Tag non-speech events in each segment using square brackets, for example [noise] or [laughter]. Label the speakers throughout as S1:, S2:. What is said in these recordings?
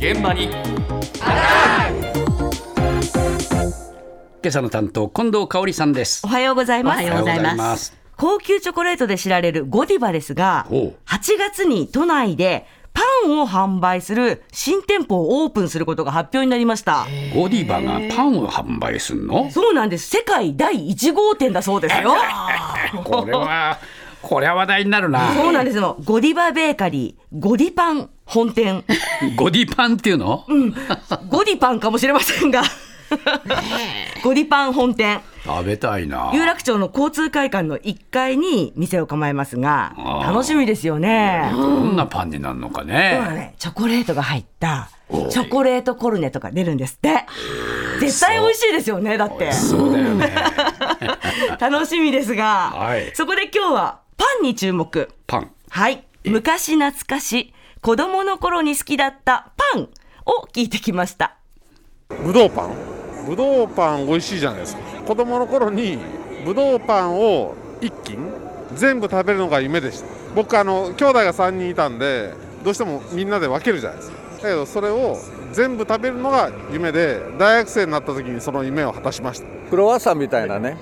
S1: 現場に今朝の担当近藤香織さんです
S2: おはようございます。
S3: おはようございます
S2: 高級チョコレートで知られるゴディバですが、
S1: ほう
S2: 8月に都内でパンを販売する新店舗をオープンすることが発表になりました。
S1: ゴディバがパンを販売するの？
S2: そうなんです。世界第1号店だそうですよ。[laughs]
S1: これはこれは話題になるな
S2: そうなんですよ。ゴディバベーカリー、ゴディパン本店。
S1: ゴディパンっていうの、
S2: ゴディパンかもしれませんが。ゴディパン本店。
S1: 食べたいな。
S2: 有楽町の交通会館の1階に店を構えますが楽しみですよね。
S1: どんなパンになるのか
S2: そうだ
S1: ね。
S2: ね、チョコレートが入ったチョコレートコルネとか出るんですって。絶対美味しいですよねだって。
S1: そうだよね。[laughs]
S2: 楽しみですが、
S1: はい。
S2: そこで今日はパンに注目。
S1: パン。
S2: はい。昔懐かし子供の頃に好きだったパンを聞いてきました。
S4: ぶどうパン？ぶどうパン美味しいじゃないですか。子供の頃にぶどうパンを一斤全部食べるのが夢でした。僕あの兄弟が3人いたんでどうしてもみんなで分けるじゃないですか。だけどそれを全部食べるのが夢で大学生になった時にその夢を果たしました。
S5: クロワッサンみたいなね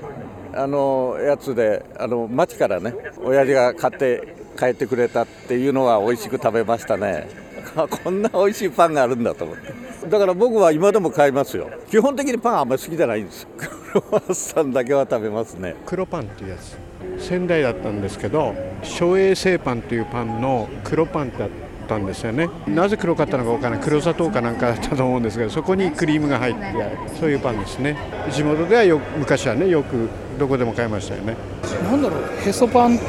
S5: あのやつであの町からね親父が買って帰ってくれたっていうのは美味しく食べましたね。あこんな美味しいパンがあるんだと思って。だから僕は今でも買いますよ。基本的にパンあんまり好きじゃないんです。よクロワッサンだけは食べますね。
S6: 黒パンっていうやつ。仙台だったんですけど省衛生パンというパンの黒パンだったんですよね。なぜ黒かったのかわからない。黒砂糖かなんかだったと思うんですけどそこにクリームが入ってそういうパンですね。地元ではよ昔はねよくどこでも買いましたよね。
S7: なんだろうへそパンって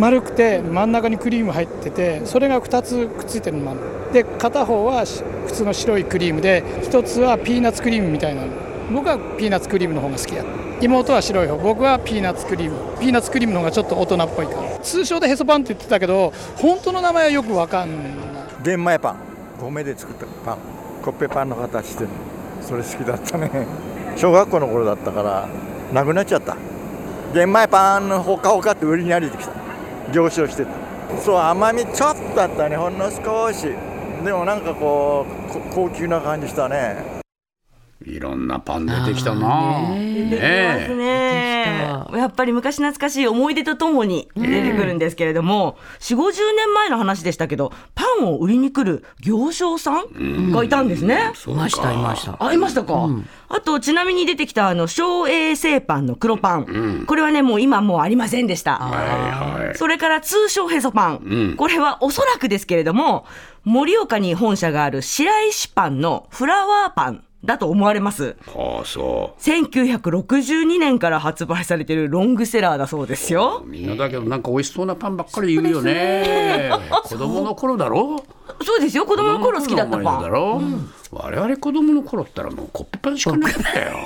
S7: 丸くて真ん中にクリーム入っててそれが2つくっついてるのもある。で片方はし普通の白いクリームで1つはピーナッツクリームみたいなの。僕はピーナッツクリームの方が好きや妹は白い方。僕はピーナッツクリーム。ピーナッツクリームの方がちょっと大人っぽいから通称でへそパンって言ってたけど本当の名前はよくわかんない。
S5: 玄米パン。米で作ったパン。コッペパンの形してるそれ好きだったね。小学校の頃だったからなくなっちゃった。玄米パンのほかほかって売りに歩いてきた。行商してた。そう甘みちょっとあったねほんの少し。でもなんかこうこ高級な感じしたね。
S1: いろんなパン出てきたな。ね
S2: 出てきますね。やっぱり昔懐かしい思い出とともに出てくるんですけれども、4 5 0年前の話でしたけどパンを売りに来る行商さんがいたんですね。
S3: いましたいました。
S2: あいましたか、あとちなみに出てきたあの省衛生パンの黒パン、これはねもう今もうありませんでした。
S1: はいはい。
S2: それから通称へそパン、これはおそらくですけれども盛岡に本社がある白石パンのフラワーパンだと思われます。
S1: ああそ
S2: 1962年から発売されているロングセラーだそうですよ。
S1: うみんなだけどなんか美味しそうなパンばっかり言うよね。[laughs] 子供の頃だろ？
S2: そうですよ。子供の頃好きだったパ
S1: 頃だ
S2: ン
S1: ろ、我々子供の頃ったらもうコッペパンしかなかったよ。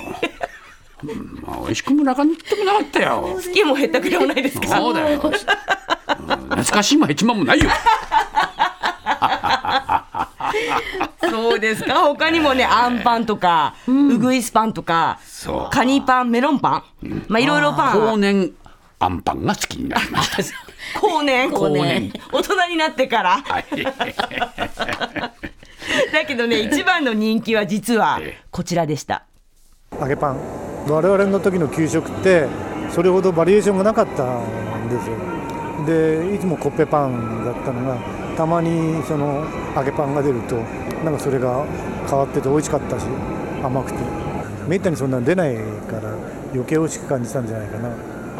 S1: うんまあ美味しくもなかったもなかったよ。
S2: 好きも減ったくれもないですか？
S1: そうだよ、うん懐かしいもヘチマもないよ [laughs] [laughs]
S2: そうですか？他にもねあんパンとか、うぐいすパンとかカニパンメロンパンまあいろいろパン。
S1: 後年あんパンが好きになりました。[laughs]
S2: 後年。
S1: 後年。
S2: 大人になってから。
S1: はい。[laughs]
S2: だけどね一番の人気は実は
S1: ええ
S2: こちらでした。
S8: 揚げパン。我々の時の給食ってそれほどバリエーションがなかったんですよ。でいつもコッペパンだったのがたまにその揚げパンが出るとなんかそれが変わってて美味しかったし甘くて。めったにそんなの出ないから余計美味しく感じたんじゃないかな。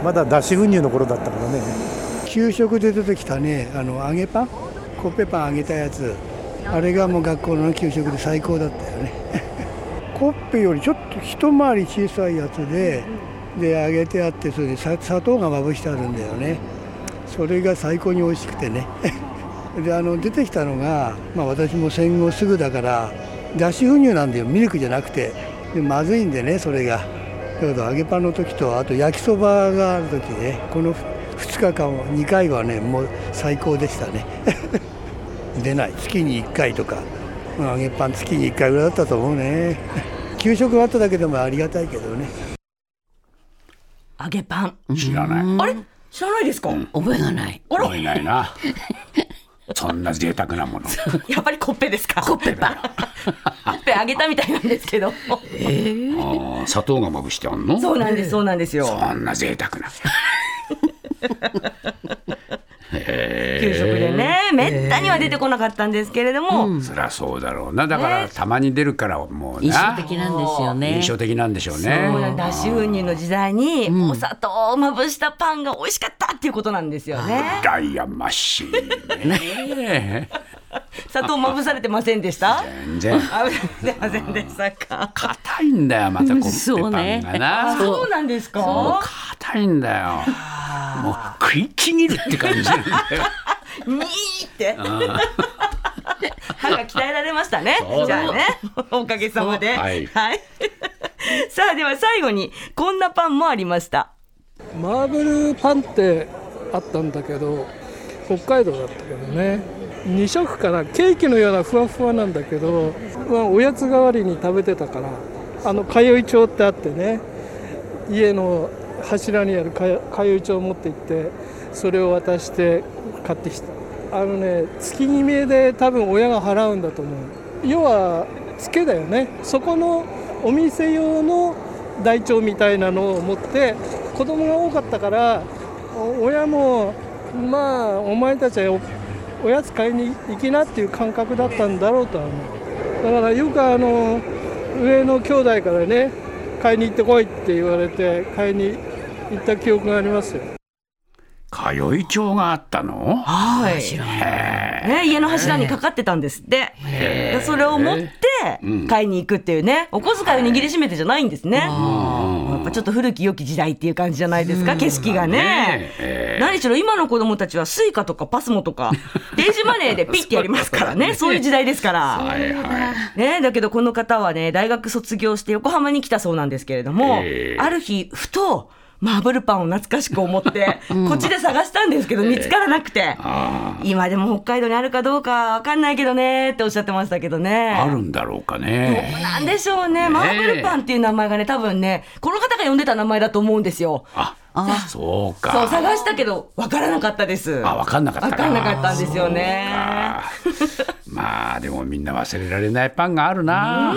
S8: まだ脱脂粉乳の頃だったからね。
S7: 給食で出てきたねあの揚げパンコッペパン揚げたやつ。あれがもう学校の給食で最高だったよね。[laughs] コッペよりちょっと一回り小さいやつでで揚げてあってそれでさ砂糖がまぶしてあるんだよね。それが最高に美味しくてね [laughs] であの出てきたのが、まあ、私も戦後すぐだから脱脂粉乳なんだよミルクじゃなくてでまずいんでねそれが。だけど揚げパンの時とあと焼きそばがある時ねこの2日間2回はねもう最高でしたね。[laughs] 出ない。月に1回とかまあ揚げパン月に1回ぐらいだったと思うね。給食があっただけでもありがたいけどね。
S2: 揚げパン。
S1: 知らない。
S2: あれ？知らないですか、
S3: 覚えがない。
S1: 覚えないな [laughs] そんな贅沢なもの。[laughs]
S2: やっぱりコッペですか？
S1: コッペパン [laughs]
S2: コッペあげたみたいなんですけど。
S1: あー砂糖がまぶしてあんの？
S2: そうなんですそうなんですよ。
S1: そんな贅沢な。[laughs]
S2: 給食でねめったには出てこなかったんですけれども、
S1: そりゃそうだろうな。だからたまに出るからもう
S3: 印象
S1: な
S3: 的なんですよね。
S1: 印象的なんでしょうね。
S2: そうなんだ。脱脂粉乳の時代にお砂糖をまぶしたパンが美味しかったっていうことなんですよね。
S1: 羨ましいね。
S2: 砂糖まぶされてませんでした？
S1: 全然。
S2: ませんでしたか？
S1: 硬いんだよまたコッペ
S3: そうね
S1: パンがな
S2: そうなんですか？
S1: 硬いんだよ。もう食いちぎるって感じなんだよ。[laughs]
S2: にーって [laughs] 歯が鍛えられましたね。じゃあね。おかげさまで。
S1: そう。はい。[laughs]
S2: さあでは最後にこんなパンもありました
S9: マーブルパンってあったんだけど北海道だったけどね。2色かな。ケーキのようなふわふわなんだけど、まあ、おやつ代わりに食べてたからあのかゆい帳ってあってね。家の柱にあるかよかゆい帳を持って行ってそれを渡して買ってきた。あのね月決めで多分親が払うんだと思う。要はツケだよね。そこのお店用の台帳みたいなのを持って子供が多かったから親もまあお前たちはおおやつ買いに行きなっていう感覚だったんだろうとは思う。だからよくあの上の兄弟からね買いに行ってこいって言われて買いに行った記憶がありますよ。
S1: 通い帳があったの？
S2: はい。ね、家の柱にかかってたんですって。でそれを持って買いに行くっていうね、お小遣いを握りしめてじゃないんですね。やっぱちょっと古き良き時代っていう感じじゃないですか、景色がね。
S1: え
S2: 何しろ今の子供たちはスイカとかパスモとか、電子マネーで [laughs] ピッてやりますからね、そういう時代ですから。
S1: はいはい。
S2: ね、だけどこの方はね、大学卒業して横浜に来たそうなんですけれども、
S1: ええ。
S2: ある日、ふと、マーブルパンを懐かしく思って、[laughs] こっちで探したんですけど、見つからなくて、
S1: あ
S2: 今でも北海道にあるかどうかわかんないけどねっておっしゃってましたけどね。
S1: ーあるんだろうかね。
S2: なんでしょうね。マーブルパンっていう名前がね、多分ね、この方が呼んでた名前だと思うんですよ。
S1: あそうか。
S2: そう、探したけど、わからなかったです。
S1: あ分かんなかった
S2: わかんなかったんですよね。
S1: まあでもみんな忘れられないパンがあるな